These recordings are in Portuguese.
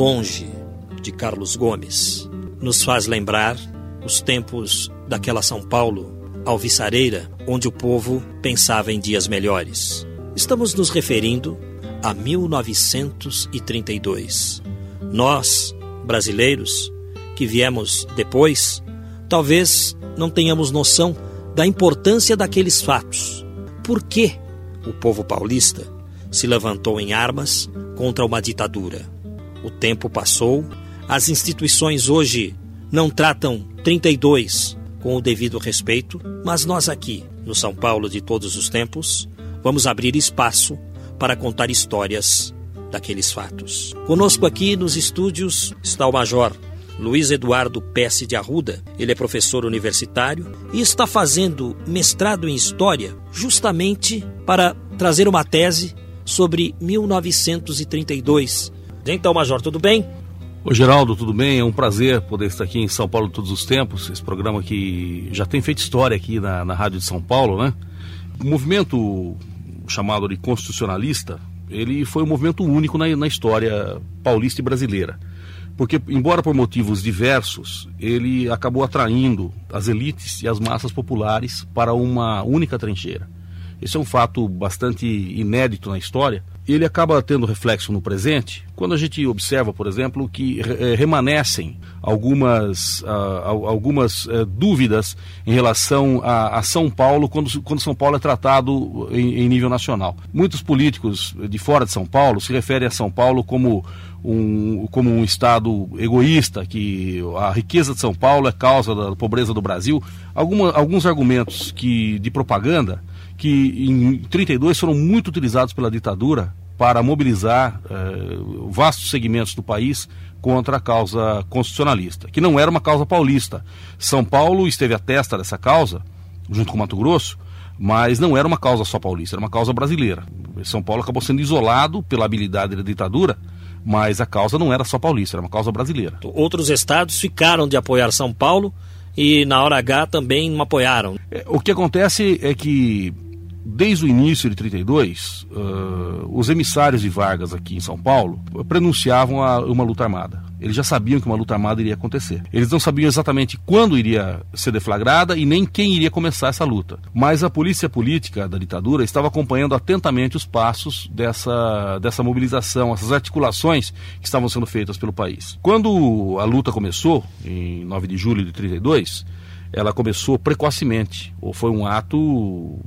Longe de Carlos Gomes nos faz lembrar os tempos daquela São Paulo alvissareira onde o povo pensava em dias melhores. Estamos nos referindo a 1932. Nós, brasileiros, que viemos depois, talvez não tenhamos noção da importância daqueles fatos. Por que o povo paulista se levantou em armas contra uma ditadura? O tempo passou, as instituições hoje não tratam 32 com o devido respeito, mas nós aqui, no São Paulo de todos os tempos, vamos abrir espaço para contar histórias daqueles fatos. Conosco aqui nos estúdios está o Major Luiz Eduardo Pesce de Arruda. Ele é professor universitário e está fazendo mestrado em História justamente para trazer uma tese sobre 1932 então, Major, tudo bem? Ô Geraldo, tudo bem? É um prazer poder estar aqui em São Paulo todos os tempos. Esse programa que já tem feito história aqui na, na Rádio de São Paulo, né? O movimento chamado de constitucionalista, ele foi um movimento único na, na história paulista e brasileira. Porque, embora por motivos diversos, ele acabou atraindo as elites e as massas populares para uma única trincheira. Esse é um fato bastante inédito na história, ele acaba tendo reflexo no presente quando a gente observa, por exemplo, que eh, remanescem algumas, uh, algumas uh, dúvidas em relação a, São Paulo quando, quando São Paulo é tratado em, em, nível nacional. Muitos políticos de fora de São Paulo se referem a São Paulo como um, como um estado egoísta, que a riqueza de São Paulo é causa da pobreza do Brasil. Alguma, alguns argumentos que, de propaganda que em 32 foram muito utilizados pela ditadura para mobilizar eh, vastos segmentos do país contra a causa constitucionalista, que não era uma causa paulista. São Paulo esteve à testa dessa causa, junto com Mato Grosso, mas não era uma causa só paulista, era uma causa brasileira. São Paulo acabou sendo isolado pela habilidade da ditadura, mas a causa não era só paulista, era uma causa brasileira. Outros estados ficaram de apoiar São Paulo e na hora H também não apoiaram. É, o que acontece é que desde o início de 32, uh, os emissários de Vargas aqui em São Paulo prenunciavam a, uma luta armada. Eles já sabiam que uma luta armada iria acontecer. Eles não sabiam exatamente quando iria ser deflagrada e nem quem iria começar essa luta. Mas a polícia política da ditadura estava acompanhando atentamente os passos dessa, dessa mobilização, essas articulações que estavam sendo feitas pelo país. Quando a luta começou, em 9 de julho de 32, ela começou precocemente, ou foi um ato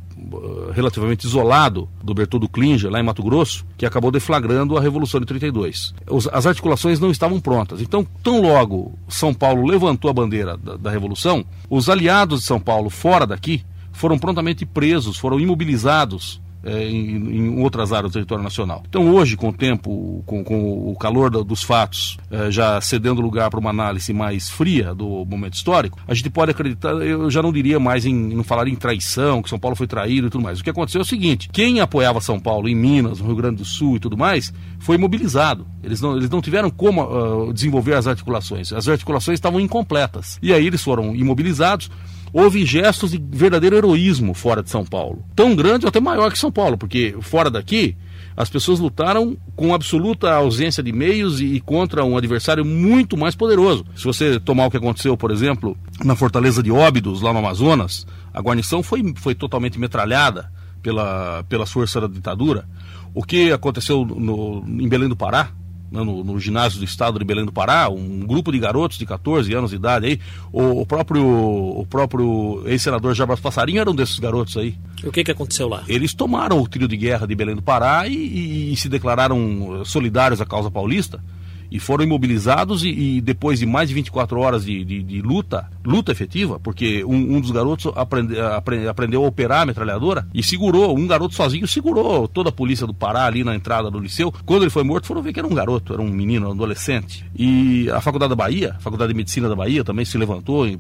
relativamente isolado do Bertoldo Klinger, lá em Mato Grosso, que acabou deflagrando a Revolução de 32. Os, as articulações não estavam prontas. Então, tão logo São Paulo levantou a bandeira da, da Revolução, os aliados de São Paulo fora daqui foram prontamente presos, foram imobilizados é, em, em, outras áreas do território nacional. Então, hoje, com o tempo, com, com o calor do, dos fatos, é, já cedendo lugar para uma análise mais fria do momento histórico, a gente pode acreditar, eu já não diria mais em, não falar em traição, que São Paulo foi traído e tudo mais. O que aconteceu é o seguinte: quem apoiava São Paulo em Minas, no Rio Grande do Sul e tudo mais, foi mobilizado. Eles não, eles não tiveram como uh, desenvolver as articulações. As articulações estavam incompletas. E aí eles foram imobilizados houve gestos de verdadeiro heroísmo fora de São Paulo. Tão grande ou até maior que São Paulo, porque fora daqui as pessoas lutaram com absoluta ausência de meios e contra um adversário muito mais poderoso. Se você tomar o que aconteceu, por exemplo, na Fortaleza de Óbidos, lá no Amazonas, a guarnição foi, foi totalmente metralhada pela, pela força da ditadura. O que aconteceu no, em Belém do Pará, no, no, ginásio do estado de Belém do Pará, um grupo de garotos de 14 anos de idade aí, o, o próprio, o próprio ex-senador Jabas Passarinho era um desses garotos aí. E o que, que aconteceu lá? Eles tomaram o trio de guerra de Belém do Pará e, e, e se declararam solidários à causa paulista e foram imobilizados e, e, depois de mais de 24 horas de, de, de luta, luta efetiva, porque um, um dos garotos aprende, aprende, aprendeu a operar a metralhadora e segurou, um garoto sozinho segurou toda a polícia do Pará ali na entrada do liceu. Quando ele foi morto, foram ver que era um garoto, era um menino, um adolescente. E a Faculdade da Bahia, a Faculdade de Medicina da Bahia também se levantou em,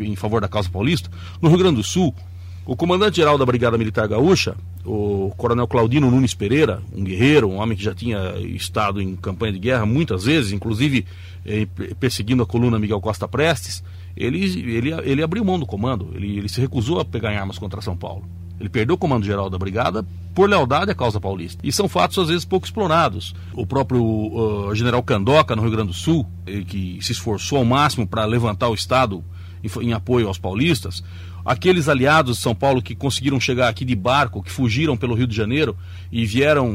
em, favor da causa paulista. No Rio Grande do Sul, o comandante-geral da Brigada Militar Gaúcha, o coronel Claudino Nunes Pereira, um guerreiro, um homem que já tinha estado em campanha de guerra muitas vezes, inclusive eh, perseguindo a coluna Miguel Costa Prestes, ele, ele, ele abriu mão do comando, ele, ele se recusou a pegar em armas contra São Paulo. Ele perdeu o comando geral da brigada por lealdade à causa paulista. E são fatos, às vezes, pouco explorados. O próprio uh, general Candoca, no Rio Grande do Sul, que se esforçou ao máximo para levantar o Estado em, em apoio aos paulistas, aqueles aliados de São Paulo que conseguiram chegar aqui de barco, que fugiram pelo Rio de Janeiro e vieram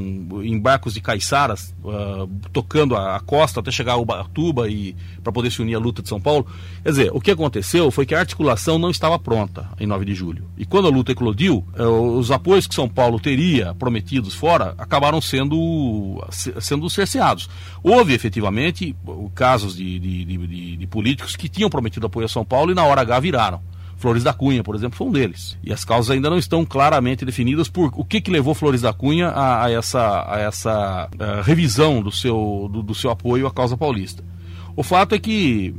em barcos de caiçaras, uh, tocando a, a, costa até chegar a Ubatuba e para poder se unir à luta de São Paulo. Quer dizer, o que aconteceu foi que a articulação não estava pronta em 9 de julho. E quando a luta eclodiu, uh, os apoios que São Paulo teria prometidos fora acabaram sendo, sendo cerceados. Houve efetivamente casos de, de, de, de políticos que tinham prometido apoio a São Paulo e na hora H viraram. Flores da Cunha, por exemplo, foi um deles. E as causas ainda não estão claramente definidas por o que, que levou Flores da Cunha a, a essa, a essa a eh, revisão do seu, do, do seu apoio à causa paulista. O fato é que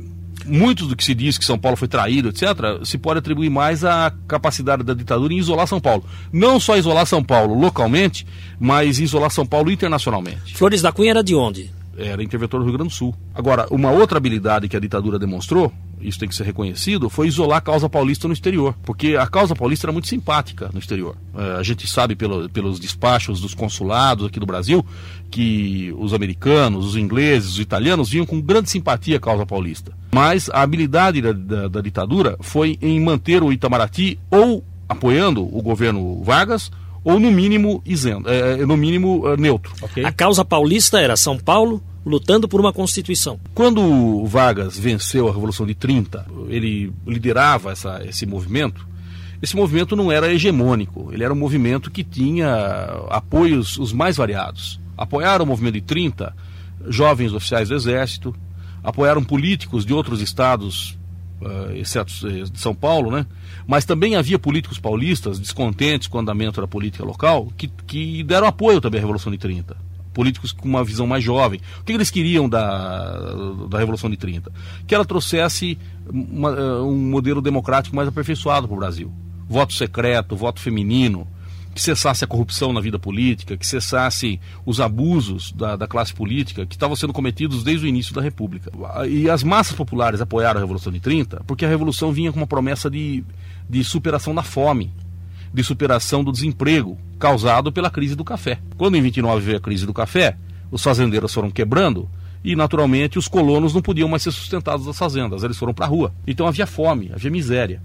muitos do que se diz que São Paulo foi traído, etc., se pode atribuir mais à capacidade da ditadura em isolar São Paulo. Não só isolar São Paulo localmente, mas isolar São Paulo internacionalmente. Flores da Cunha era de onde? Era interventor do Rio Grande do Sul. Agora, uma outra habilidade que a ditadura demonstrou isso tem que ser reconhecido, foi isolar a causa paulista no exterior. Porque a causa paulista era muito simpática no exterior. É, a gente sabe pelo, pelos despachos dos consulados aqui do Brasil que os americanos, os ingleses, os italianos vinham com grande simpatia a causa paulista. Mas a habilidade da, da, da ditadura foi em manter o Itamaraty ou apoiando o governo Vargas ou no mínimo isento, é, no mínimo é, neutro. Okay? A causa paulista era São Paulo, lutando por uma Constituição. Quando Vargas venceu a Revolução de 30, ele liderava essa, esse movimento. Esse movimento não era hegemônico, ele era um movimento que tinha apoios os mais variados. Apoiaram o movimento de 30 jovens oficiais do Exército, apoiaram políticos de outros estados, exceto eh, de São Paulo, né? mas também havia políticos paulistas descontentes com o andamento da política local que, que deram apoio também à Revolução de 30 políticos com uma visão mais jovem. O que eles queriam da, da Revolução de 30? Que ela trouxesse uma, eh, um modelo democrático mais aperfeiçoado para o Brasil. Voto secreto, voto feminino, que cessasse a corrupção na vida política, que cessasse os abusos da, da classe política que estavam sendo cometidos desde o início da República. E as massas populares apoiaram a Revolução de 30 porque a Revolução vinha com uma promessa de, de superação da fome de superação do desemprego causado pela crise do café. Quando em 29 veio a crise do café, os fazendeiros foram quebrando e naturalmente os colonos não podiam mais ser sustentados das fazendas, eles foram para a rua. Então havia fome, havia miséria.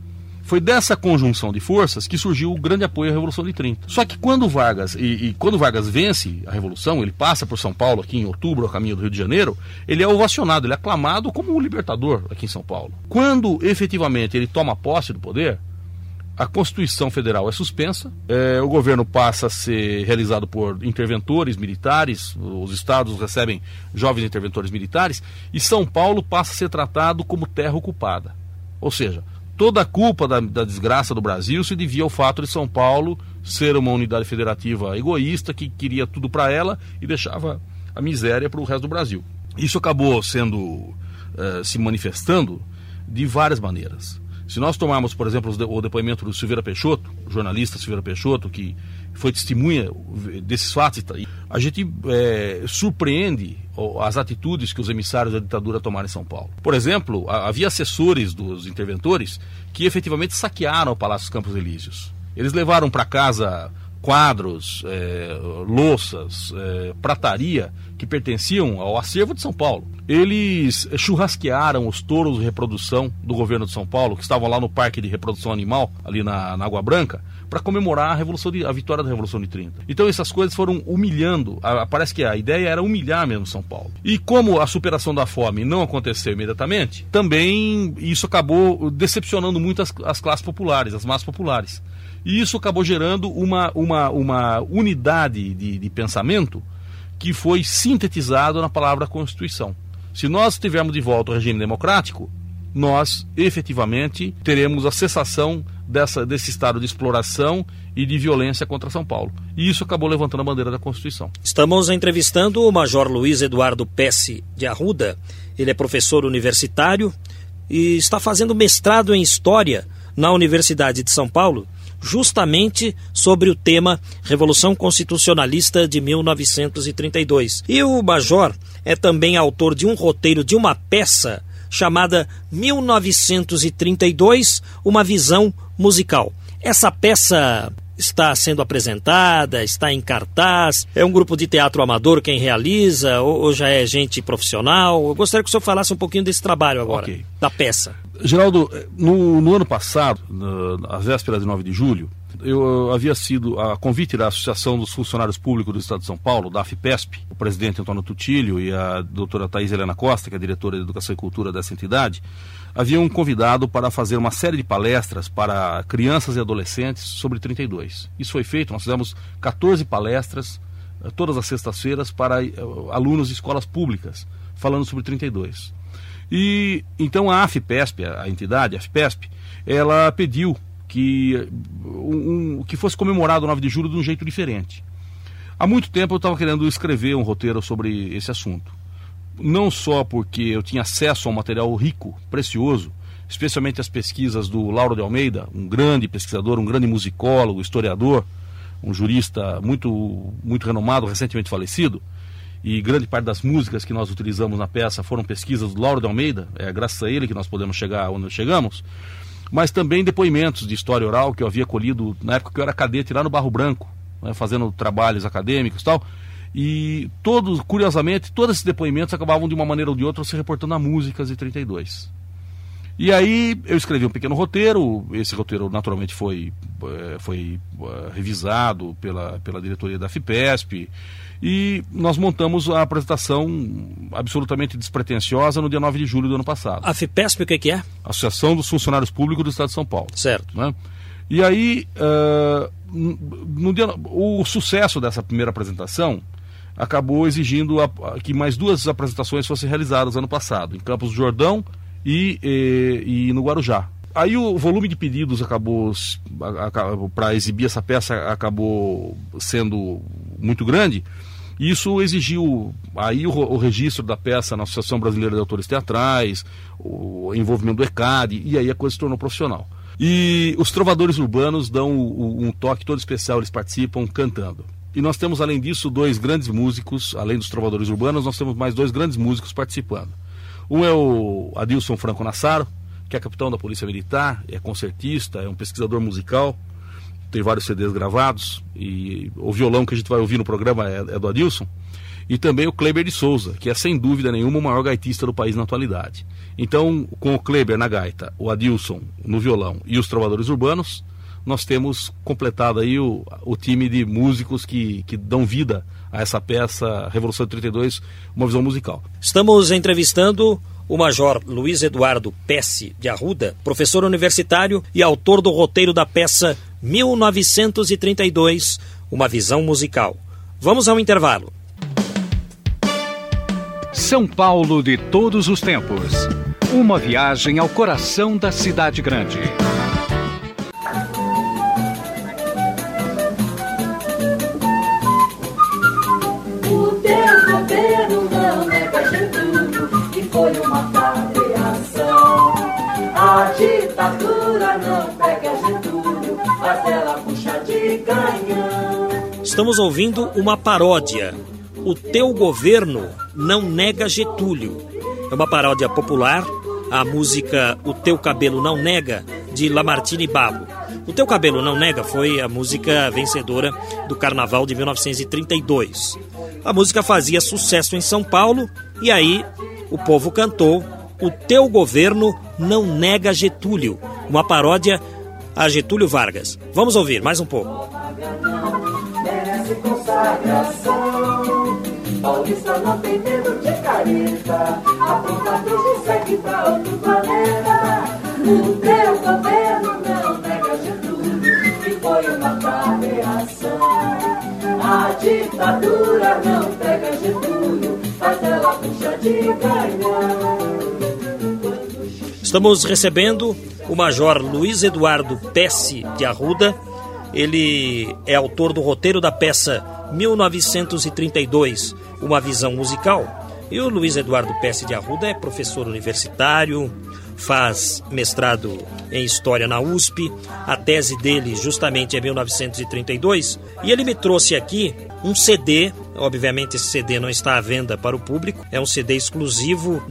Foi dessa conjunção de forças que surgiu o grande apoio à Revolução de 30. Só que quando Vargas, e, e, quando Vargas vence a Revolução, ele passa por São Paulo aqui em outubro, ao caminho do Rio de Janeiro, ele é ovacionado, ele é aclamado como um libertador aqui em São Paulo. Quando efetivamente ele toma posse do poder, a Constituição Federal é suspensa, é, o governo passa a ser realizado por interventores militares, os estados recebem jovens interventores militares, e São Paulo passa a ser tratado como terra ocupada. Ou seja, toda a culpa da, da desgraça do Brasil se devia ao fato de São Paulo ser uma unidade federativa egoísta que queria tudo para ela e deixava a miséria para o resto do Brasil. Isso acabou sendo, eh, se manifestando de várias maneiras. Se nós tomarmos, por exemplo, o depoimento do Silveira Peixoto, jornalista Silveira Peixoto, que foi testemunha desses fatos, a gente é, surpreende as atitudes que os emissários da ditadura tomaram em São Paulo. Por exemplo, havia assessores dos interventores que efetivamente saquearam o Palácio Campos Elíseos. Eles levaram para casa quadros, é, louças, é, prataria que pertenciam ao acervo de São Paulo. Eles churrasquearam os touros de reprodução do governo de São Paulo, que estavam lá no Parque de Reprodução Animal, ali na, na Água Branca, para comemorar a, revolução de, a vitória da Revolução de 30. Então essas coisas foram humilhando, a, parece que a ideia era humilhar mesmo São Paulo. E como a superação da fome não aconteceu imediatamente, também isso acabou decepcionando muito as, as classes populares, as massas populares. E isso acabou gerando uma, uma, uma unidade de, de pensamento que foi sintetizado na palavra Constituição. Se nós tivermos de volta o regime democrático, nós efetivamente teremos a cessação dessa, desse estado de exploração e de violência contra São Paulo. E isso acabou levantando a bandeira da Constituição. Estamos entrevistando o Major Luiz Eduardo Pesce de Arruda. Ele é professor universitário e está fazendo mestrado em História na Universidade de São Paulo, justamente sobre o tema Revolução Constitucionalista de 1932. E o Major é também autor de um roteiro de uma peça chamada 1932 Uma Visão Musical. Essa peça está sendo apresentada, está em cartaz, é um grupo de teatro amador quem realiza, ou, ou já é gente profissional? Eu gostaria que o senhor falasse um pouquinho desse trabalho agora, okay. da peça. Geraldo, no, no ano passado, às vésperas de 9 de julho, eu havia sido a convite da Associação dos Funcionários Públicos do Estado de São Paulo, da AFPESP, o presidente Antônio Tutílio e a doutora Thais Helena Costa, que é diretora de Educação e Cultura dessa entidade, haviam convidado para fazer uma série de palestras para crianças e adolescentes sobre 32. Isso foi feito, nós fizemos 14 palestras eh, todas as sextas-feiras para eh, alunos de escolas públicas, falando sobre 32. E então a AFPESP, a entidade, a AFPESP, ela pediu que, um, que fosse comemorado o 9 de julho de um jeito diferente. Há muito tempo eu estava querendo escrever um roteiro sobre esse assunto. Não só porque eu tinha acesso a um material rico, precioso, especialmente as pesquisas do Lauro de Almeida, um grande pesquisador, um grande musicólogo, historiador, um jurista muito, muito renomado, recentemente falecido, e grande parte das músicas que nós utilizamos na peça foram pesquisas do Lauro de Almeida, é graças a ele que nós podemos chegar onde chegamos mas também depoimentos de história oral que eu havia colhido na época que eu era cadete lá no Barro Branco, né, fazendo trabalhos acadêmicos e tal. E todos, curiosamente, todos esses depoimentos acabavam de uma maneira ou de outra se reportando a músicas de 32. E aí eu escrevi um pequeno roteiro, esse roteiro naturalmente foi, eh, foi eh, revisado pela, pela diretoria da FIPESP, e nós montamos a apresentação absolutamente despretensiosa no dia 9 de julho do ano passado. A FIPESP o que, que é? Associação dos Funcionários Públicos do Estado de São Paulo. Certo. Né? E aí, uh, no dia, o sucesso dessa primeira apresentação acabou exigindo a, a, que mais duas apresentações fossem realizadas ano passado, em Campos do Jordão e, e, e no Guarujá. Aí o volume de pedidos acabou para exibir essa peça acabou sendo muito grande. Isso exigiu aí o, o, registro da peça na Associação Brasileira de Autores Teatrais, o envolvimento do ECAD, e aí a coisa se tornou profissional. E os trovadores urbanos dão um toque todo especial, eles participam cantando. E nós temos, além disso, dois grandes músicos, além dos trovadores urbanos, nós temos mais dois grandes músicos participando. Um é o Adilson Franco Nassaro, que é capitão da Polícia Militar, é concertista, é um pesquisador musical, tem vários CDs gravados, e o violão que a gente vai ouvir no programa é, é do Adilson. E também o Kleber de Souza, que é sem dúvida nenhuma o maior gaitista do país na atualidade. Então, com o Kleber na gaita, o Adilson no violão e os trovadores urbanos, nós temos completado aí o, o time de músicos que, que dão vida a essa peça Revolução de 32, uma visão musical. Estamos entrevistando o Major Luiz Eduardo Pesce de Arruda, professor universitário e autor do roteiro da peça 1932, Uma Visão Musical. Vamos ao intervalo. São Paulo de todos os tempos. Uma viagem ao coração da cidade grande. Estamos ouvindo uma paródia. O teu governo não nega Getúlio. É uma paródia popular. A música O Teu Cabelo Não Nega, de Lamartine Babo. O Teu Cabelo Não Nega foi a música vencedora do Carnaval de 1932. A música fazia sucesso em São Paulo e aí o povo cantou O Teu Governo Não Nega Getúlio, uma paródia a Getúlio Vargas. Vamos ouvir mais um pouco. O teu governo não nega que foi uma. A ditadura não pega Getúlio, faz ela puxa de ganhar. Estamos recebendo o Major Luiz Eduardo Pesce de Arruda. Ele é autor do roteiro da peça 1932, Uma Visão Musical. E o Luiz Eduardo Pesce de Arruda é professor universitário, faz mestrado em História na USP. A tese dele justamente é 1932. E ele me trouxe aqui um CD. Obviamente, esse CD não está à venda para o público. É um CD exclusivo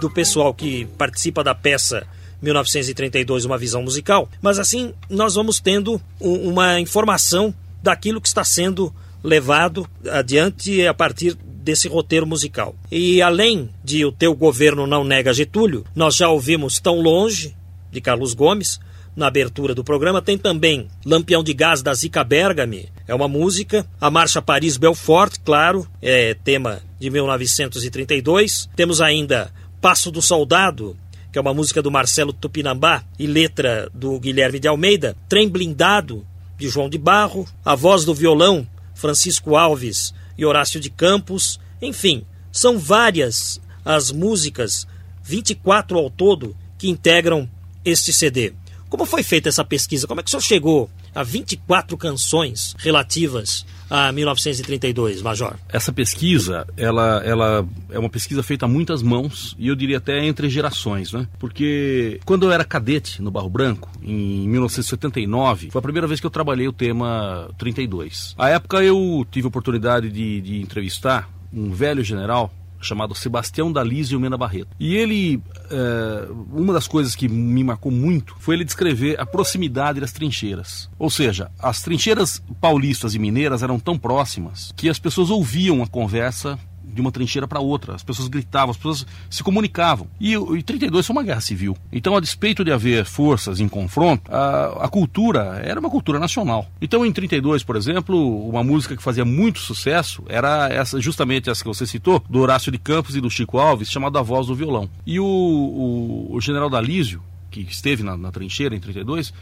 do pessoal que participa da peça 1932, uma visão musical. Mas assim, nós vamos tendo um, uma informação daquilo que está sendo levado adiante a partir desse roteiro musical. E além de O Teu Governo Não Nega Getúlio, nós já ouvimos Tão Longe, de Carlos Gomes, na abertura do programa. Tem também Lampião de Gás, da Zica Bergami, é uma música. A Marcha Paris-Belfort, claro, é tema de 1932. Temos ainda Passo do Soldado, que é uma música do Marcelo Tupinambá e letra do Guilherme de Almeida. Trem Blindado, de João de Barro. A Voz do Violão, Francisco Alves e Horácio de Campos. Enfim, são várias as músicas, 24 ao todo, que integram este CD. Como foi feita essa pesquisa? Como é que o senhor chegou a 24 canções relativas a 1932, Major? Essa pesquisa, ela, ela é uma pesquisa feita a muitas mãos e eu diria até entre gerações, né? Porque quando eu era cadete no Barro Branco, em 1979, foi a primeira vez que eu trabalhei o tema 32. À época eu tive a oportunidade de, de entrevistar um velho general chamado Sebastião Dalísio Mena Barreto. E ele, é, uma das coisas que me marcou muito foi ele descrever a proximidade das trincheiras. Ou seja, as trincheiras paulistas e mineiras eram tão próximas que as pessoas ouviam a conversa de uma trincheira para outra. As pessoas gritavam, as pessoas se comunicavam. E, e 32 foi uma guerra civil. Então, a despeito de haver forças em confronto, a, a cultura era uma cultura nacional. Então, em 32, por exemplo, uma música que fazia muito sucesso era essa, justamente essa que você citou, do Horácio de Campos e do Chico Alves, chamada A Voz do Violão. E o, o, o general Dalísio, que esteve na, na trincheira em 32,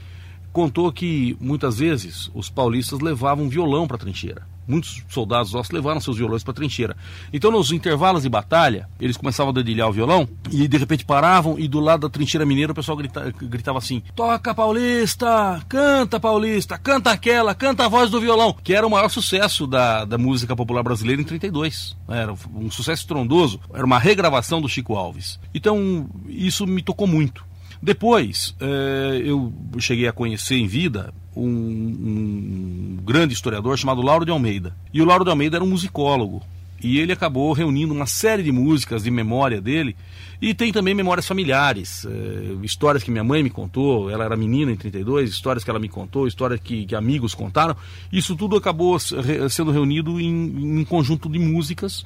contou que muitas vezes os paulistas levavam violão para a trincheira muitos soldados nossos levaram seus violões para a trincheira. Então, nos intervalos de batalha, eles começavam a dedilhar o violão e de repente paravam e do lado da trincheira mineira o pessoal grita, gritava assim: Toca Paulista! Canta Paulista! Canta aquela! Canta a voz do violão! Que era o maior sucesso da, da música popular brasileira em 32. Era um sucesso estrondoso. Era uma regravação do Chico Alves. Então, isso me tocou muito. Depois, eh, eu cheguei a conhecer em vida um, um, grande historiador chamado Lauro de Almeida. E o Lauro de Almeida era um musicólogo. E ele acabou reunindo uma série de músicas de memória dele. E tem também memórias familiares, eh, histórias que minha mãe me contou, ela era menina em 32, histórias que ela me contou, histórias que, que amigos contaram. Isso tudo acabou sendo reunido em, em um conjunto de músicas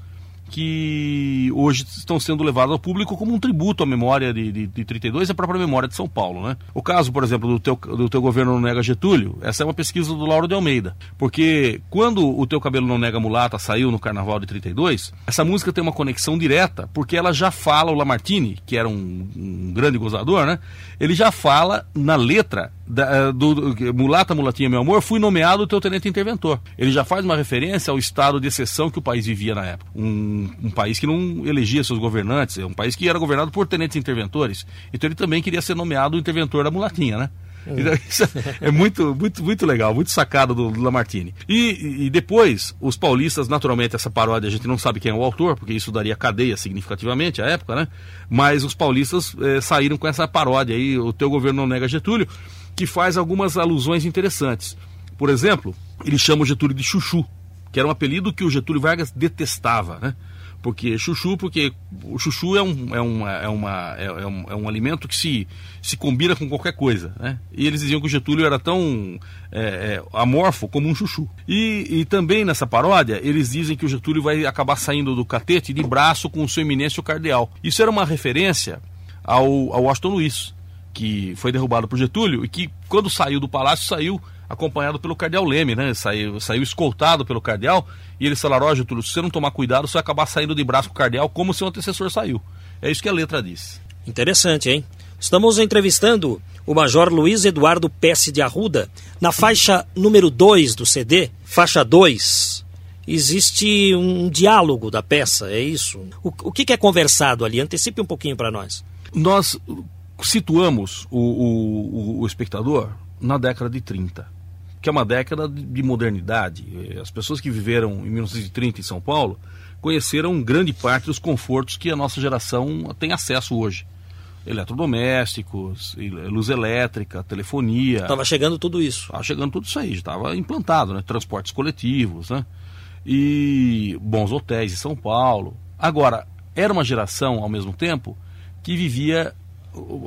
que hoje estão sendo levados ao público como um tributo à memória de, de, de 32 e à própria memória de São Paulo. Né? O caso, por exemplo, do teu, do teu governo não nega Getúlio, essa é uma pesquisa do Lauro de Almeida. Porque quando o Teu Cabelo Não Nega Mulata saiu no Carnaval de 32, essa música tem uma conexão direta, porque ela já fala, o Lamartine, que era um, um grande gozador, né? ele já fala na letra da, eh, do, do, Mulata, Mulatinha, meu amor, fui nomeado teu tenente interventor. Ele já faz uma referência ao estado de exceção que o país vivia na época. Um, um país que não elegia seus governantes, é um país que era governado por tenentes interventores. Então ele também queria ser nomeado o interventor da Mulatinha, né? Hum. Então, isso é muito, muito, muito legal, muito sacado do, do Lamartine. E, e depois, os paulistas, naturalmente, essa paródia a gente não sabe quem é o autor, porque isso daria cadeia significativamente à época, né? Mas os paulistas eh, saíram com essa paródia aí, o teu governo não nega Getúlio, que faz algumas alusões interessantes. Por exemplo, ele chama o Getúlio de Chuchu, que era um apelido que o Getúlio Vargas detestava, né? Porque chuchu, porque o chuchu é um, é uma, é uma, é, é, um, é um alimento que se, se combina com qualquer coisa, né? E eles diziam que o Getúlio era tão é, é, amorfo como um chuchu. E, e também nessa paródia, eles dizem que o Getúlio vai acabar saindo do catete de braço com o seu eminêncio cardeal. Isso era uma referência ao, ao Washington Luiz, que foi derrubado por Getúlio e que, quando saiu do palácio, saiu acompanhado pelo cardeal Leme, né? Saiu, saiu escoltado pelo cardeal e eles falaram: Ó, Getúlio, se você não tomar cuidado, você vai acabar saindo de braço com o cardeal como seu antecessor saiu. É isso que a letra diz. Interessante, hein? Estamos entrevistando o Major Luiz Eduardo Pesce de Arruda na faixa número 2 do CD, faixa 2, existe um diálogo da peça, é isso? O, o que, que é conversado ali? Antecipe um pouquinho para nós. Nós situamos o, o, o, espectador na década de 30, que é uma década de modernidade. As pessoas que viveram em 1930 em São Paulo conheceram grande parte dos confortos que a nossa geração tem acesso hoje. Eletrodomésticos, luz elétrica, telefonia. Estava chegando tudo isso. Estava chegando tudo isso aí, estava implantado, né? Transportes coletivos, né? E bons hotéis em São Paulo. Agora, era uma geração, ao mesmo tempo, que vivia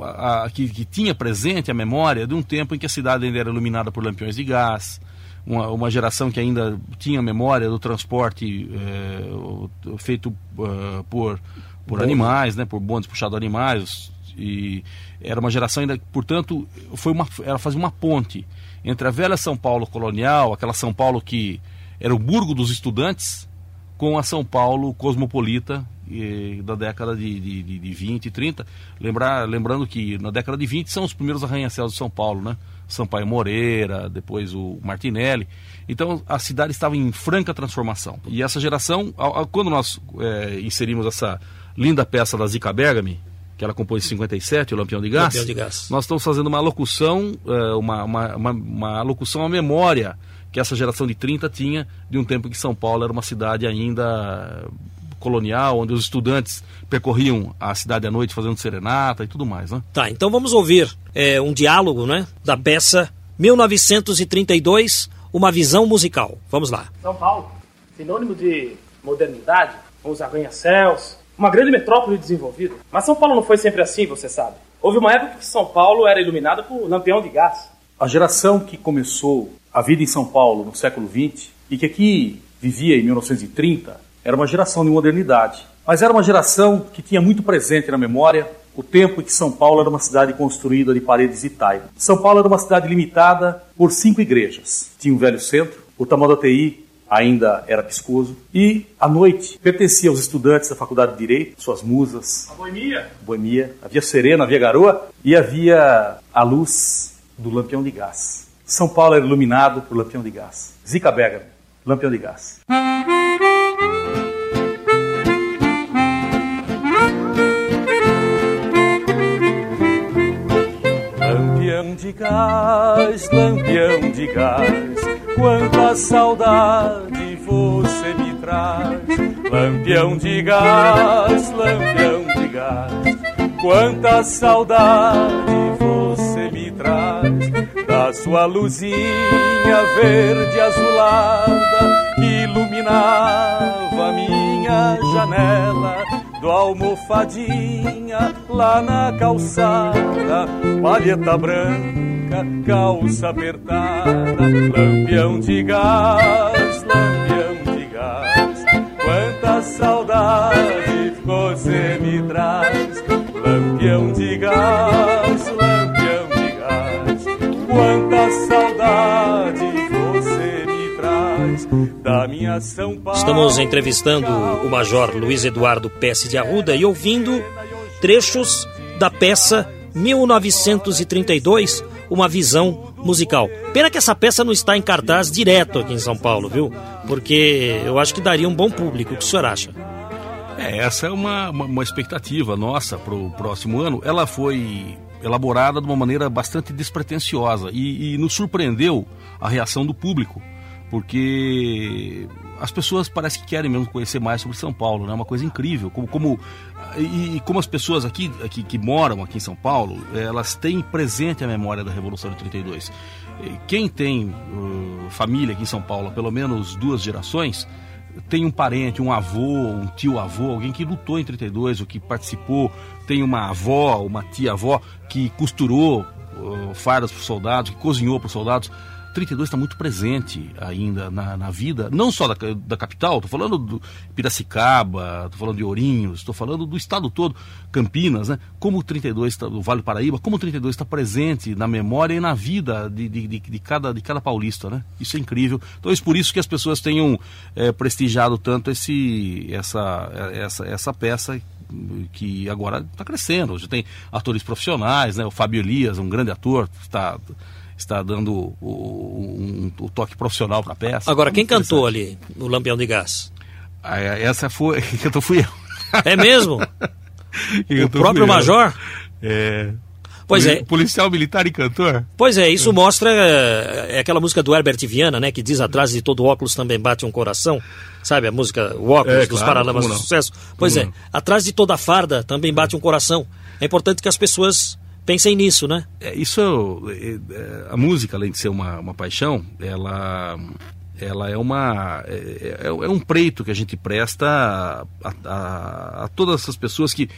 a, a, que, que, tinha presente a memória de um tempo em que a cidade ainda era iluminada por lampiões de gás, uma, uma geração que ainda tinha memória do transporte é, feito uh, por, por animais, né, por bondes puxados animais, e era uma geração ainda, portanto, foi uma, ela fazia uma ponte entre a velha São Paulo colonial, aquela São Paulo que era o burgo dos estudantes, com a São Paulo cosmopolita e, da década de, de, de 20 e 30. Lembrar, lembrando que na década de 20 são os primeiros arranha-céus de São Paulo, né? Sampaio Moreira, depois o Martinelli. Então a cidade estava em franca transformação. E essa geração, quando nós é, inserimos essa linda peça da Zica Bergami, que ela compôs em 57, o Lampião de Gás, Lampião de Gás. nós estamos fazendo uma locução, é, uma, uma, uma, uma locução à memória que essa geração de 30 tinha de um tempo que São Paulo era uma cidade ainda colonial, onde os estudantes percorriam a cidade à noite fazendo serenata e tudo mais, né? Tá, então vamos ouvir é, um diálogo, né, da peça 1932, uma visão musical. Vamos lá. São Paulo, sinônimo de modernidade, com os arranha-céus, uma grande metrópole desenvolvida. Mas São Paulo não foi sempre assim, você sabe. Houve uma época que São Paulo era iluminada por lampião de gás. A geração que começou a vida em São Paulo no século XX e que aqui vivia em 1930 era uma geração de modernidade. Mas era uma geração que tinha muito presente na memória o tempo em que São Paulo era uma cidade construída de paredes e taipa. São Paulo era uma cidade limitada por cinco igrejas. Tinha um velho centro, o Tamanduateí ainda era piscoso, e à noite pertencia aos estudantes da Faculdade de Direito, suas musas. A boemia. Boemia. Havia serena, havia garoa e havia a luz do lampião de gás. São Paulo era iluminado por lampião de gás. Zica Bergamo, lampião de gás. Gás, lampião de gás, quanta saudade você me traz. Lampião de gás, lampião de gás, quanta saudade você me traz da sua luzinha verde azulada que iluminava minha janela do almofadinha lá na calçada, palheta branca, calça apertada, lampião de gás, lampião de gás, quanta saudade você me traz, lampião de gás, quanta saudade você me traz da minha São Paulo. Estamos entrevistando o Major Luiz Eduardo Pesce de Arruda e ouvindo trechos da peça 1932, uma visão musical. Pena que essa peça não está em cartaz direto aqui em São Paulo, viu? Porque eu acho que daria um bom público. O que o senhor acha? É, essa é uma, uma, uma expectativa nossa para o próximo ano. Ela foi elaborada de uma maneira bastante despretensiosa e, e nos surpreendeu a reação do público, porque as pessoas parece que querem mesmo conhecer mais sobre São Paulo, né? É uma coisa incrível, como, como e, e, como as pessoas aqui, aqui que moram aqui em São Paulo, elas têm presente a memória da Revolução de 32. Quem tem uh, família aqui em São Paulo, pelo menos duas gerações, tem um parente, um avô, um tio-avô, alguém que lutou em 32, ou que participou, tem uma avó, uma tia-avó que costurou uh, fardas para os soldados, que cozinhou para os soldados. 32 está muito presente ainda na, na vida, não só da, da capital, estou falando do Piracicaba, estou falando de Ourinhos, estou falando do estado todo, Campinas, né? Como o 32 está, do Vale do Paraíba, como o 32 está presente na memória e na vida de, de, de, de, cada, de cada paulista, né? Isso é incrível. Então é por isso que as pessoas tenham é, prestigiado tanto esse, essa, essa, essa peça que agora está crescendo. Já tem atores profissionais, né? O Fábio Elias, um grande ator, está está dando o, o, um, o toque profissional para a peça. Agora, quem cantou ali no Lampião de Gás? Ah, é, Essa foi. Quem cantou fui eu. É mesmo? O próprio. Major? É. Pois é. Policial militar e cantor? Pois é, isso mostra é, é aquela música do Herbert Viana, né, que diz atrás de todo óculos também bate um coração. Sabe a música O óculos É, dos claro, Paralamas do? Sucesso? Pois Como é, não? atrás de toda farda também bate um coração. É importante que as pessoas pensem nisso, né? É, isso é, é, a música além de ser uma, uma paixão ela ela é uma é, é- é um preito que a gente presta a, a- a todas essas pessoas que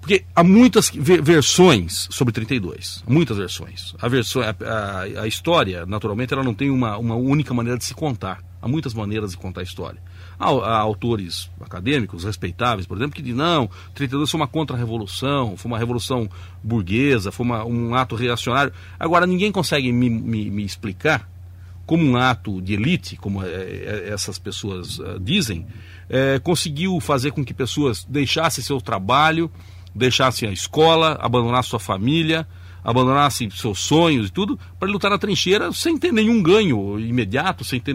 porque há muitas ve- versões sobre 32 muitas versões. A versão a- a história naturalmente ela não tem uma, uma única maneira de se contar. Há muitas maneiras de contar a história há, autores acadêmicos respeitáveis por exemplo que dizem não 32 foi uma contra-revolução foi uma revolução burguesa foi uma- um ato reacionário. Agora ninguém consegue me, me- me explicar como um ato de elite, como é, é, essas pessoas ah, dizem, é, conseguiu fazer com que pessoas deixassem seu trabalho, deixassem a escola, abandonassem sua família, abandonassem seus sonhos e tudo, para lutar na trincheira sem ter nenhum ganho imediato, sem ter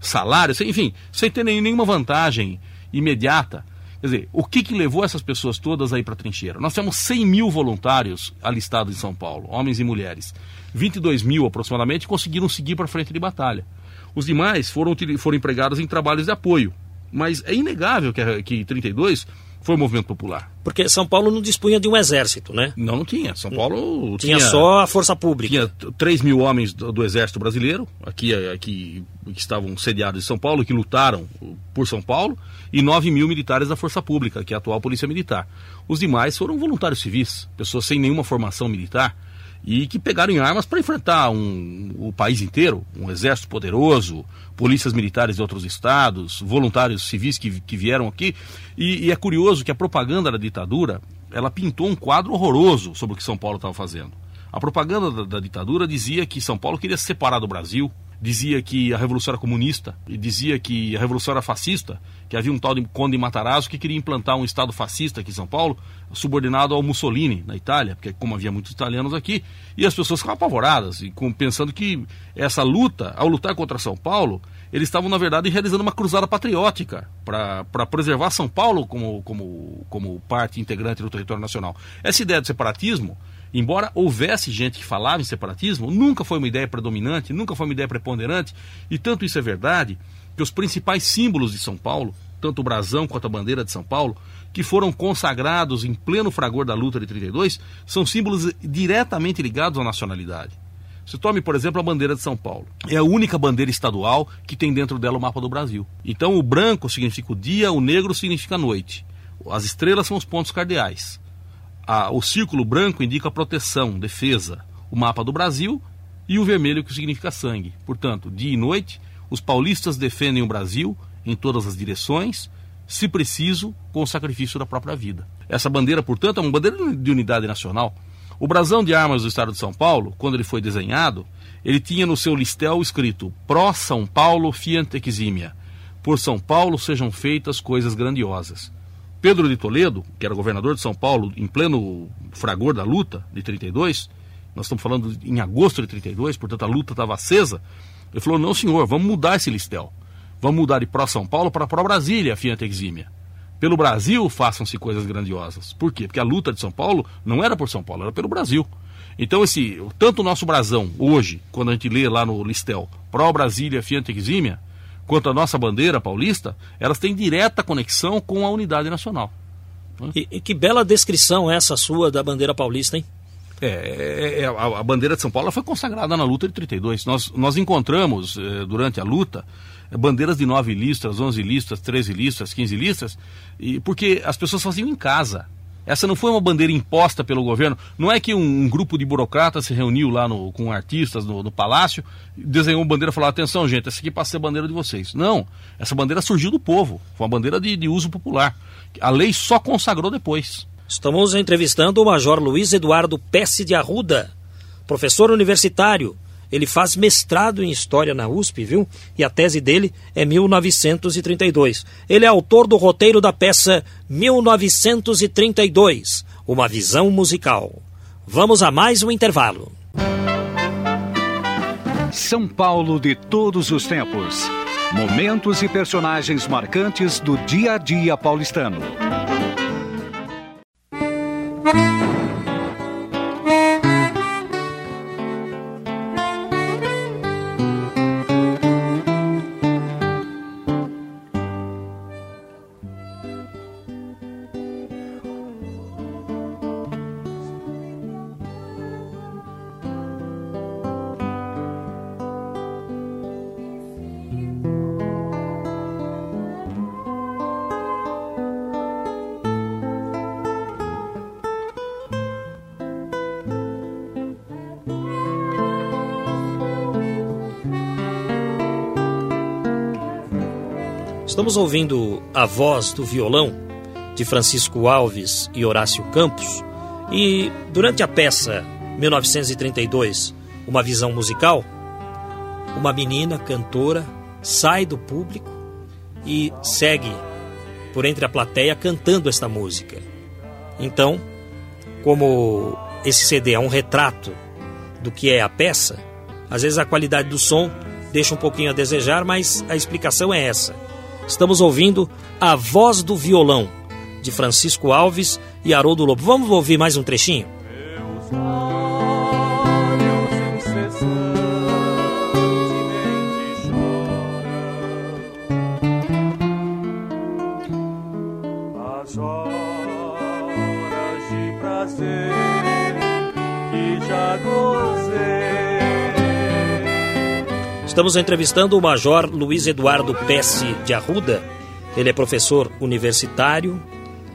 salário, sem, enfim, sem ter nenhuma vantagem imediata. Quer dizer, o que, que levou essas pessoas todas aí para a trincheira? Nós temos 100 mil voluntários alistados em São Paulo, homens e mulheres. 22 mil aproximadamente conseguiram seguir para a frente de batalha. Os demais foram, foram empregados em trabalhos de apoio. Mas é inegável que, que 32 foi um movimento popular. Porque São Paulo não dispunha de um exército, né? Não, não tinha. São Paulo Tinha, só a força pública. tinha t- 3 mil homens do, do Exército Brasileiro, aqui, aqui que estavam sediados em São Paulo, que lutaram por São Paulo, e 9 mil militares da Força Pública, que é a atual Polícia Militar. Os demais foram voluntários civis, pessoas sem nenhuma formação militar, e que pegaram em armas para enfrentar um, o país inteiro, um exército poderoso, polícias militares de outros estados, voluntários civis que, que vieram aqui. E, e é curioso que a propaganda da ditadura, ela pintou um quadro horroroso sobre o que São Paulo estava fazendo. A propaganda da, da ditadura dizia que São Paulo queria se separar do Brasil, dizia que a revolução era comunista, e dizia que a revolução era fascista, que havia um tal de Conde Matarazzo que queria implantar um estado fascista aqui em São Paulo, subordinado ao Mussolini na Itália, porque como havia muitos italianos aqui, e as pessoas ficavam apavoradas, e com, pensando que essa luta, ao lutar contra São Paulo, eles estavam, na verdade, realizando uma cruzada patriótica para preservar São Paulo como, como, como parte integrante do território nacional. Essa ideia de separatismo, embora houvesse gente que falava em separatismo, nunca foi uma ideia predominante, nunca foi uma ideia preponderante, e tanto isso é verdade que os principais símbolos de São Paulo, tanto o brasão quanto a bandeira de São Paulo, que foram consagrados em pleno fragor da luta de 32, são símbolos diretamente ligados à nacionalidade. Você tome, por exemplo, a bandeira de São Paulo. É a única bandeira estadual que tem dentro dela o mapa do Brasil. Então, o branco significa o dia, o negro significa a noite. As estrelas são os pontos cardeais. A- o círculo branco indica proteção, defesa. O mapa do Brasil e o vermelho que significa sangue. Portanto, dia e noite, os paulistas defendem o Brasil em todas as direções, se preciso, com o sacrifício da própria vida. Essa bandeira, portanto, é uma bandeira de unidade nacional. O brasão de armas do estado de São Paulo, quando ele foi desenhado, ele tinha no seu listel escrito Pró São Paulo Fiat Exímia. Por São Paulo sejam feitas coisas grandiosas. Pedro de Toledo, que era governador de São Paulo em pleno fragor da luta de 32, nós estamos falando em agosto de 32, portanto a luta estava acesa, ele falou: não, senhor, vamos mudar esse listel. Vamos mudar de pró-São Paulo para pró-Brasília, Fiat Exímia. Pelo Brasil, façam-se coisas grandiosas. Por quê? Porque a luta de São Paulo não era por São Paulo, era pelo Brasil. Então, esse, tanto o nosso brasão, hoje, quando a gente lê lá no listel, pró-Brasília, Fiat Exímia, quanto a nossa bandeira paulista, elas têm direta conexão com a unidade nacional. E, e que bela descrição essa sua da bandeira paulista, hein? É, é, é, a, a bandeira de São Paulo foi consagrada na luta de 32. Nós, nós encontramos, eh, durante a luta, bandeiras de 9 listras, 11 listras, 13 listras, 15 listras, e, porque as pessoas faziam em casa. Essa não foi uma bandeira imposta pelo governo. Não é que um, um grupo de burocratas se reuniu lá no, com artistas no, no palácio, desenhou uma bandeira e falou: atenção, gente, essa aqui passa a ser a bandeira de vocês. Não. Essa bandeira surgiu do povo. Foi uma bandeira de, de uso popular. A lei só consagrou depois. Estamos entrevistando o Major Luiz Eduardo Pesce de Arruda, professor universitário. Ele faz mestrado em História na USP, viu? E a tese dele é 1932. Ele é autor do roteiro da peça 1932, Uma Visão Musical. Vamos a mais um intervalo. São Paulo de todos os tempos. Momentos e personagens marcantes do dia a dia paulistano. Thank you. Estamos ouvindo a voz do violão de Francisco Alves e Horácio Campos. E durante a peça 1932, Uma Visão Musical, uma menina cantora sai do público e segue por entre a plateia cantando esta música. Então, como esse CD é um retrato do que é a peça, às vezes a qualidade do som deixa um pouquinho a desejar, mas a explicação é essa. Estamos ouvindo A Voz do Violão, de Francisco Alves e Haroldo Lobo. Vamos ouvir mais um trechinho? Estamos entrevistando o Major Luiz Eduardo Pesce de Arruda. Ele é professor universitário,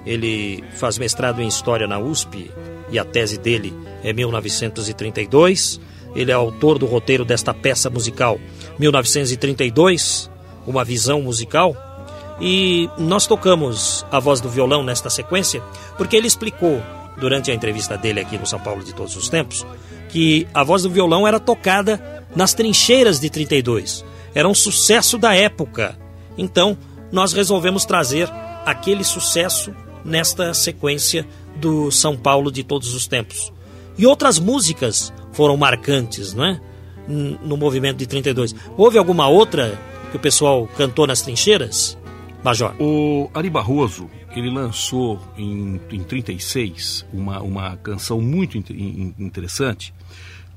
ele faz mestrado em História na USP e a tese dele é 1932. Ele é autor do roteiro desta peça musical 1932, Uma Visão Musical. E nós tocamos a voz do violão nesta sequência porque ele explicou durante a entrevista dele aqui no São Paulo de Todos os Tempos que a voz do violão era tocada nas trincheiras de 32. Era um sucesso da época. Então, nós resolvemos trazer aquele sucesso nesta sequência do São Paulo de todos os tempos. E outras músicas foram marcantes, não é? No movimento de 32. Houve alguma outra que o pessoal cantou nas trincheiras? Major. O Ari Barroso, ele lançou em, em 36 uma, uma canção muito in- interessante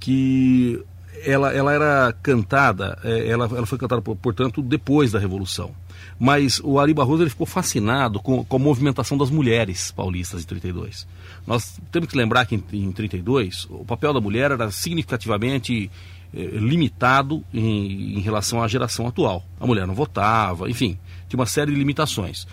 que ela, ela era cantada, eh, ela, ela foi cantada, por- portanto, depois da Revolução. Mas o Ari Barroso ele ficou fascinado com, com a movimentação das mulheres paulistas de 32. Nós temos que lembrar que em, em 32 o papel da mulher era significativamente eh, limitado em, em relação à geração atual. A mulher não votava, enfim, tinha uma série de limitações.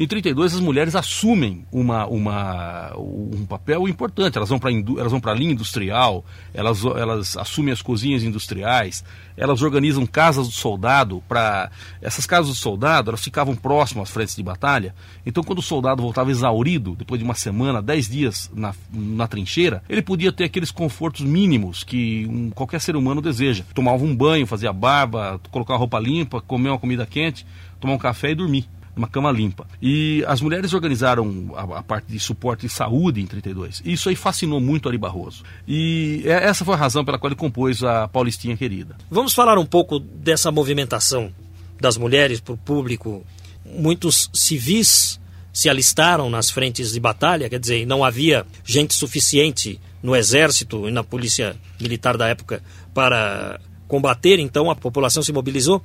Em 32 as mulheres assumem uma, uma, um papel importante. Elas vão para a linha industrial, elas, elas assumem as cozinhas industriais, elas organizam casas do soldado para essas casas do soldado elas ficavam próximas às frentes de batalha. Então quando o soldado voltava exaurido depois de uma semana, dez dias na, na trincheira, ele podia ter aqueles confortos mínimos que um, qualquer ser humano deseja. Tomava um banho, fazia barba, colocar uma roupa limpa, comer uma comida quente, tomar um café e dormir uma cama limpa. E as mulheres organizaram a, a, parte de suporte de saúde em 32. Isso aí fascinou muito Ari Barroso. E essa foi a razão pela qual ele compôs a Paulistinha Querida. Vamos falar um pouco dessa movimentação das mulheres para o público. Muitos civis se alistaram nas frentes de batalha, quer dizer, não havia gente suficiente no exército e na polícia militar da época para combater, então a população se mobilizou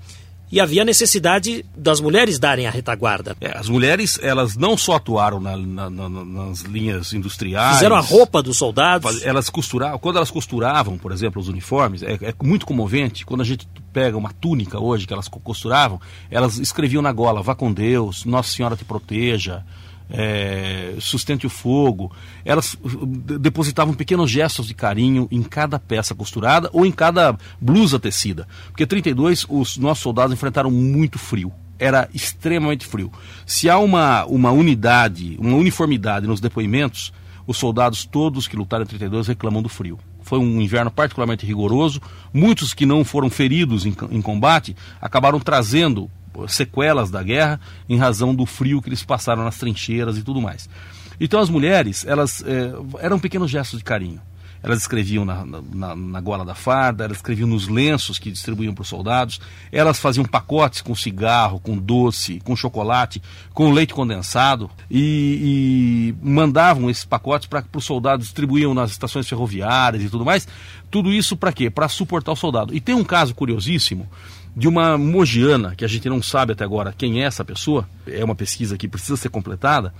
e havia necessidade das mulheres darem a retaguarda. É, as mulheres, elas não só atuaram na, na, na, nas linhas industriais. Fizeram a roupa dos soldados. Elas costuravam, quando elas costuravam, por exemplo, os uniformes, é, é, muito comovente. Quando a gente pega uma túnica hoje que elas costuravam, elas escreviam na gola: Vá com Deus, Nossa Senhora te proteja. É, sustente o fogo. Elas depositavam pequenos gestos de carinho em cada peça costurada ou em cada blusa tecida. Porque 32 os nossos soldados enfrentaram muito frio. Era extremamente frio. Se há uma, uma unidade, uma uniformidade nos depoimentos, os soldados todos que lutaram em 32 reclamam do frio. Foi um inverno particularmente rigoroso. Muitos que não foram feridos em, em combate acabaram trazendo sequelas da guerra em razão do frio que eles passaram nas trincheiras e tudo mais. Então as mulheres, elas é, eram pequenos gestos de carinho. elas escreviam na, na, na gola da farda, elas escreviam nos lenços que distribuíam para os soldados, elas faziam pacotes com cigarro, com doce, com chocolate, com leite condensado e, e mandavam esses pacotes para os soldados distribuíam nas estações ferroviárias e tudo mais. Tudo isso para quê? Para suportar o soldado. E tem um caso curiosíssimo de uma mogiana, que a gente não sabe até agora quem é essa pessoa, é uma pesquisa que precisa ser completada,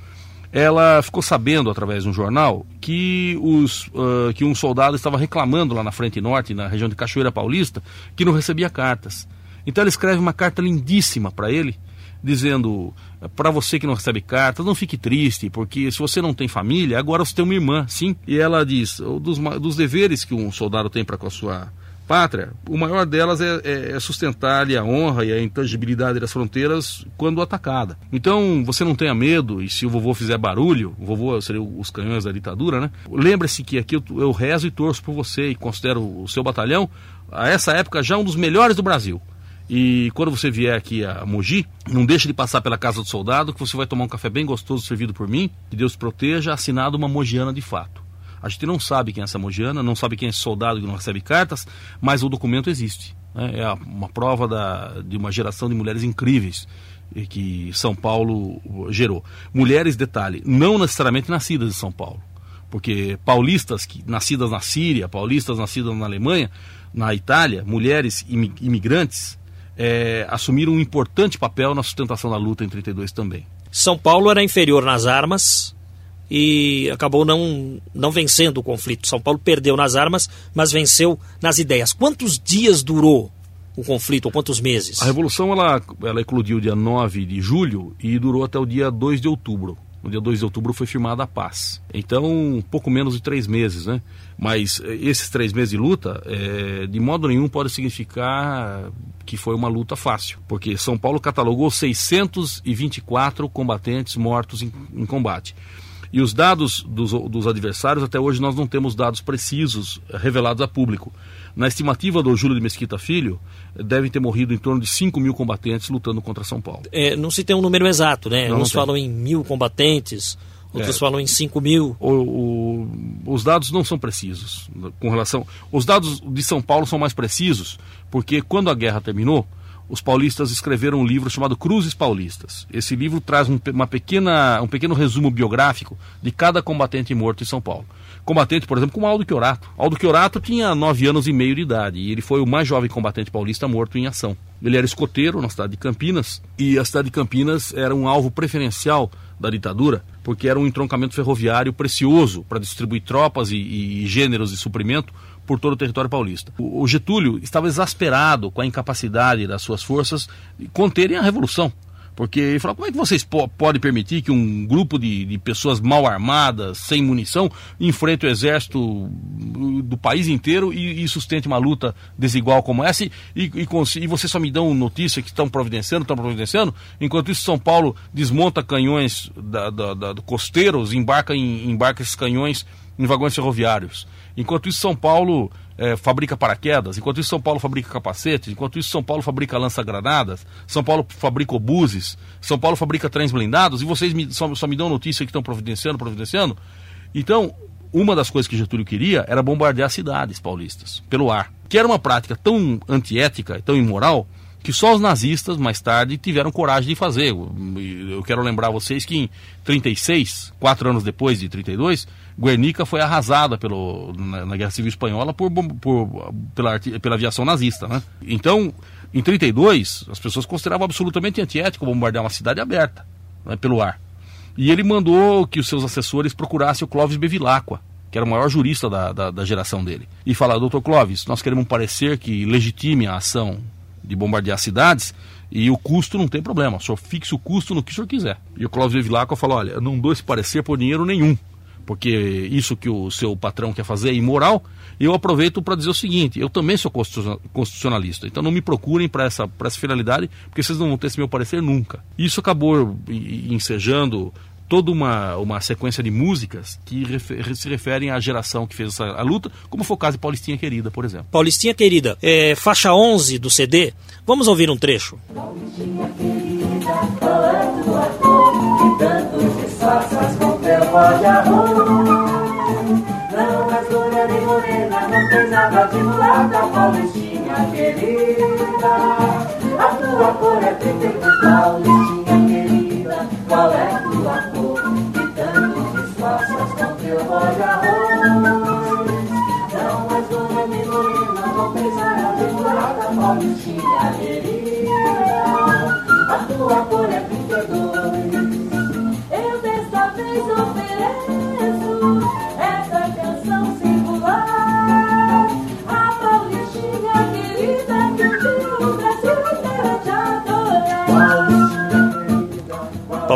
ela ficou sabendo através de um jornal que, os, uh, que um soldado estava reclamando lá na frente norte, na região de Cachoeira Paulista, que não recebia cartas. Então ela escreve uma carta lindíssima para ele, dizendo: para você que não recebe cartas, não fique triste, porque se você não tem família, agora você tem uma irmã, sim. E ela diz: dos, dos deveres que um soldado tem para com a sua pátria, o maior delas é, é, é sustentar-lhe a honra e a intangibilidade das fronteiras quando atacada. Então, você não tenha medo, e se o vovô fizer barulho, o vovô seria os canhões da ditadura, né? Lembre-se que aqui eu, eu rezo e torço por você e considero o seu batalhão, a essa época, já um dos melhores do Brasil. E quando você vier aqui a Mogi, não deixe de passar pela casa do soldado, que você vai tomar um café bem gostoso servido por mim, que Deus proteja, assinado uma mogiana de fato. A gente não sabe quem é essa mogiana, não sabe quem é esse soldado que não recebe cartas, mas o documento existe. Né? É uma prova da, de uma geração de mulheres incríveis que São Paulo gerou. Mulheres, detalhe, não necessariamente nascidas em São Paulo, porque paulistas que, nascidas na Síria, paulistas nascidas na Alemanha, na Itália, mulheres imigrantes, é, assumiram um importante papel na sustentação da luta em 32 também. São Paulo era inferior nas armas, e acabou não, não vencendo o conflito. São Paulo perdeu nas armas, mas venceu nas ideias. Quantos dias durou o conflito, ou quantos meses? A Revolução ela, ela eclodiu dia 9 de julho e durou até o dia 2 de outubro. No dia 2 de outubro foi firmada a paz. Então, um pouco menos de três meses, né? Mas eh, esses três meses de luta, é, de modo nenhum pode significar que foi uma luta fácil, porque São Paulo catalogou 624 combatentes mortos em, em combate. E os dados dos, dos adversários, até hoje nós não temos dados precisos eh, revelados a público. Na estimativa do Júlio de Mesquita Filho, devem ter morrido em torno de 5 mil combatentes lutando contra São Paulo. É, não se tem um número exato, né? Não, Uns não falam em mil combatentes, outros é. falam em 5 mil. O, o, os dados não são precisos com relação. Os dados de São Paulo são mais precisos, porque quando a guerra terminou, os paulistas escreveram um livro chamado Cruzes Paulistas. Esse livro traz um, uma pequena, um pequeno resumo biográfico de cada combatente morto em São Paulo. Combatente, por exemplo, como Aldo Chiorato. Aldo Chiorato tinha nove anos e meio de idade e ele foi o mais jovem combatente paulista morto em ação. Ele era escoteiro na cidade de Campinas e a cidade de Campinas era um alvo preferencial da ditadura porque era um entroncamento ferroviário precioso para distribuir tropas e, e gêneros de suprimento por todo o território paulista. O Getúlio estava exasperado com a incapacidade das suas forças de conterem a revolução. Porque ele falou: como é que vocês po podem permitir que um grupo de, de, pessoas mal armadas, sem munição, enfrente o exército do país inteiro e, e sustente uma luta desigual como essa? E, e, e vocês só me dão notícia que estão providenciando, estão providenciando, enquanto isso São Paulo desmonta canhões da, da, da, do costeiros, embarca, em, embarca esses canhões em vagões ferroviários. Enquanto isso, São Paulo é, fabrica paraquedas, enquanto isso, São Paulo fabrica capacetes, enquanto isso, São Paulo fabrica lança-granadas, São Paulo fabrica obuses, São Paulo fabrica trens blindados, e vocês me, só, só me dão notícia que estão providenciando, providenciando. Então, uma das coisas que Getúlio queria era bombardear cidades paulistas, pelo ar, que era uma prática tão antiética, tão imoral, que só os nazistas, mais tarde, tiveram coragem de fazer. Eu quero lembrar vocês que em 36, quatro anos depois de 32, Guernica foi arrasada pelo, na, na Guerra Civil Espanhola por, por, pela, pela aviação nazista. Né? Então, em 32, as pessoas consideravam absolutamente antiético bombardear uma cidade aberta né, pelo ar. E ele mandou que os seus assessores procurassem o Clóvis Bevilacqua, que era o maior jurista da, da, da geração dele, e falar, doutor Clóvis, nós queremos um parecer que legitime a ação de bombardear cidades e o custo não tem problema, senhor fixe o custo no que o senhor quiser. E o Cláudio Vilaco falou: olha, não dou esse parecer por dinheiro nenhum, porque isso que o seu patrão quer fazer é imoral. Eu aproveito para dizer o seguinte: eu também sou constitucionalista, então não me procurem para essa, essa finalidade, porque vocês não vão ter esse meu parecer nunca. Isso acabou ensejando toda uma, uma sequência de músicas que refer, se referem à geração que fez essa a luta, como foi o caso de Paulistinha Querida, por exemplo. Paulistinha Querida, é, faixa 11 do CD, vamos ouvir um trecho. Paulistinha querida, qual é tua cor? Que tanto disfarças com teu arroz? Não és nem morena, não tem nada de mulata, Paulistinha querida. A tua cor é 32, Paulistinha querida. Qual é tua cor? Que tanto disfarças com teu pó de arroz. Não és dona nem morena, não tem nada de mulata, Paulistinha querida. A tua cor é 32. Eu desta vez ofereço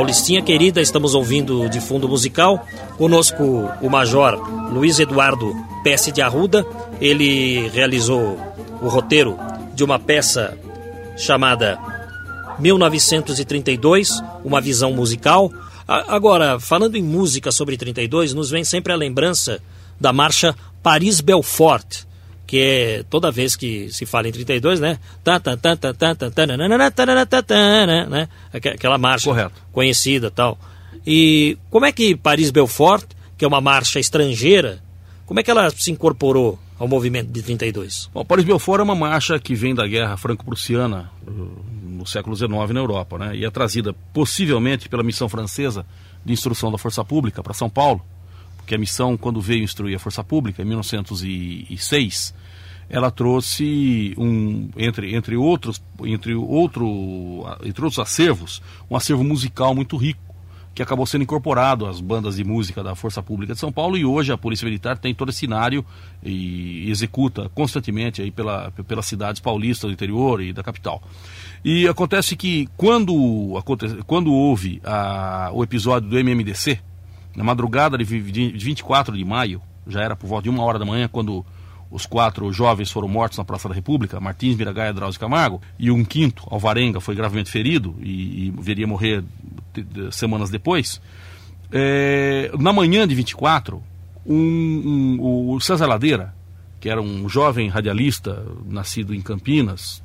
Paulistinha querida, estamos ouvindo de fundo musical. Conosco o Major Luiz Eduardo Pesce de Arruda. Ele realizou o roteiro de uma peça chamada 1932, uma visão musical. Agora, falando em música sobre 32, nos vem sempre a lembrança da marcha Paris-Belfort, que é toda vez que se fala em 32, né? Né? Aque- Aquela marcha Correto. conhecida tal. E como é que Paris-Belfort, que é uma marcha estrangeira, como é que ela se incorporou ao movimento de 32? Bom, Paris Belfort é uma marcha que vem da guerra franco-prussiana uh, no século XIX na Europa, né? E é trazida possivelmente pela missão francesa de instrução da Força Pública para São Paulo, porque a missão, quando veio instruir a Força Pública, em 1906, ela trouxe um entre entre outros entre outro entre outros acervos um acervo musical muito rico que acabou sendo incorporado às bandas de música da Força Pública de São Paulo e hoje a Polícia Militar tem todo esse cenário e executa constantemente aí pela, pelas cidades paulistas do interior e da capital. E acontece que quando, quando houve a- o episódio do MMDC, na madrugada de vi- de 24 de maio, já era por volta de uma hora da manhã, quando os quatro jovens foram mortos na Praça da República, Martins, Miragaia, Drauzio Camargo, e um quinto, Alvarenga, foi gravemente ferido e, e viria morrer semanas depois. É, na manhã de 24, um, um- o César Ladeira, que era um jovem radialista nascido em Campinas,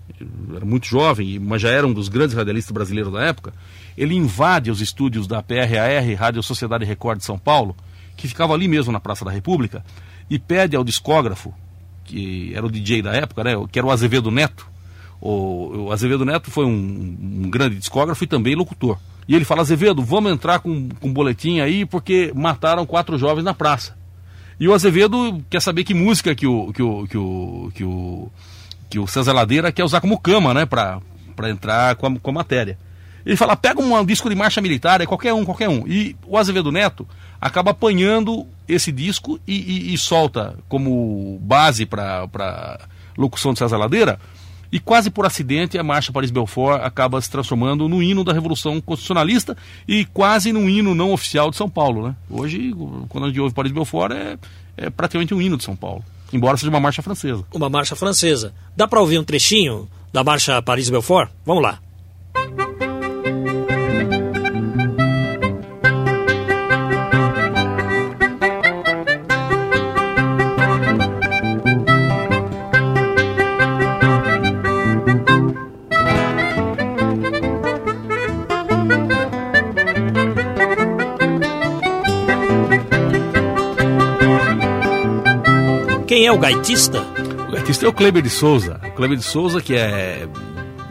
era muito jovem, mas já era um dos grandes radialistas brasileiros da época, ele invade os estúdios da PRAR, Rádio Sociedade Record de São Paulo, que ficava ali mesmo na Praça da República, e pede ao discógrafo, que era o DJ da época, né, que era o Azevedo Neto, o, o Azevedo Neto foi um, um grande discógrafo e também locutor. E ele fala, Azevedo, vamos entrar com, com um boletim aí, porque mataram quatro jovens na praça. E o Azevedo quer saber que música que o, que o, que o, que o, que o César Ladeira quer usar como cama, né, pra entrar com a, com a matéria. Ele fala, pega um disco de marcha militar, é qualquer um, qualquer um. E o Azevedo Neto acaba apanhando esse disco e, e- e solta como base para locução de César Ladeira. E quase por acidente, a Marcha Paris Belfort acaba se transformando no hino da Revolução Constitucionalista e quase num hino não oficial de São Paulo. Né? Hoje, quando a gente ouve Paris Belfort, é, é praticamente um hino de São Paulo, embora seja uma marcha francesa. Uma marcha francesa. Dá para ouvir um trechinho da marcha Paris-Belfort? Vamos lá. O gaitista? O artista é o Kleber de Souza. O Kleber de Souza, que é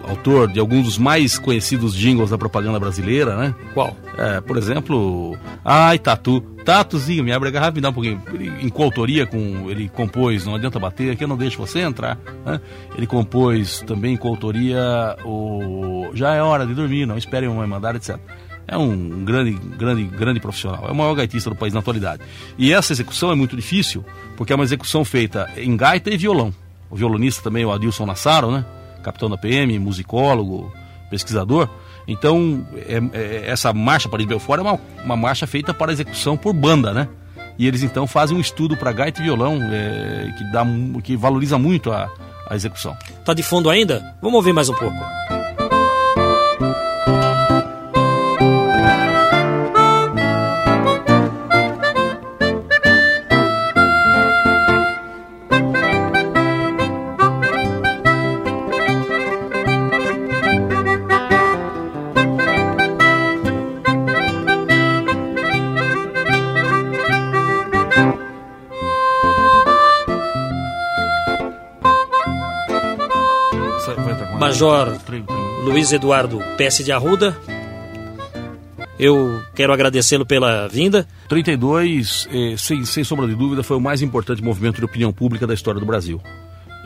autor de alguns dos mais conhecidos jingles da propaganda brasileira, né? Qual? É, por exemplo, Ai Tatu, Tatuzinho, me abre a garrafa, me dá um pouquinho. Ele, em coautoria com. Ele compôs Não Adianta Bater, que eu não deixo você entrar. né? Ele compôs também em coautoria o Já é hora de dormir, não esperem uma mandar, etc. É um grande, grande, grande profissional. É o maior gaitista do país na atualidade. E essa execução é muito difícil, porque é uma execução feita em gaita e violão. O violonista também, o Adilson Nassaro, né? Capitão da PM, musicólogo, pesquisador. Então, é- é- essa marcha Paris Belfort é uma, uma marcha feita para execução por banda, né? E eles então fazem um estudo para gaita e violão é, que, dá, que valoriza muito a, a execução. Tá de fundo ainda? Vamos ouvir mais um pouco. Major Luiz Eduardo Pesce de Arruda. Eu quero agradecê-lo pela vinda. 32, eh, sem, sem sombra de dúvida, foi o mais importante movimento de opinião pública da história do Brasil.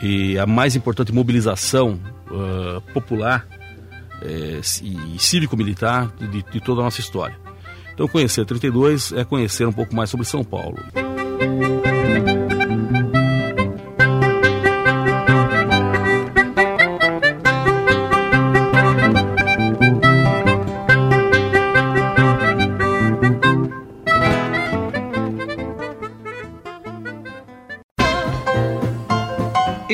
E a mais importante mobilização uh, popular eh, e cívico-militar de, de toda a nossa história. Então, conhecer 32 é conhecer um pouco mais sobre São Paulo.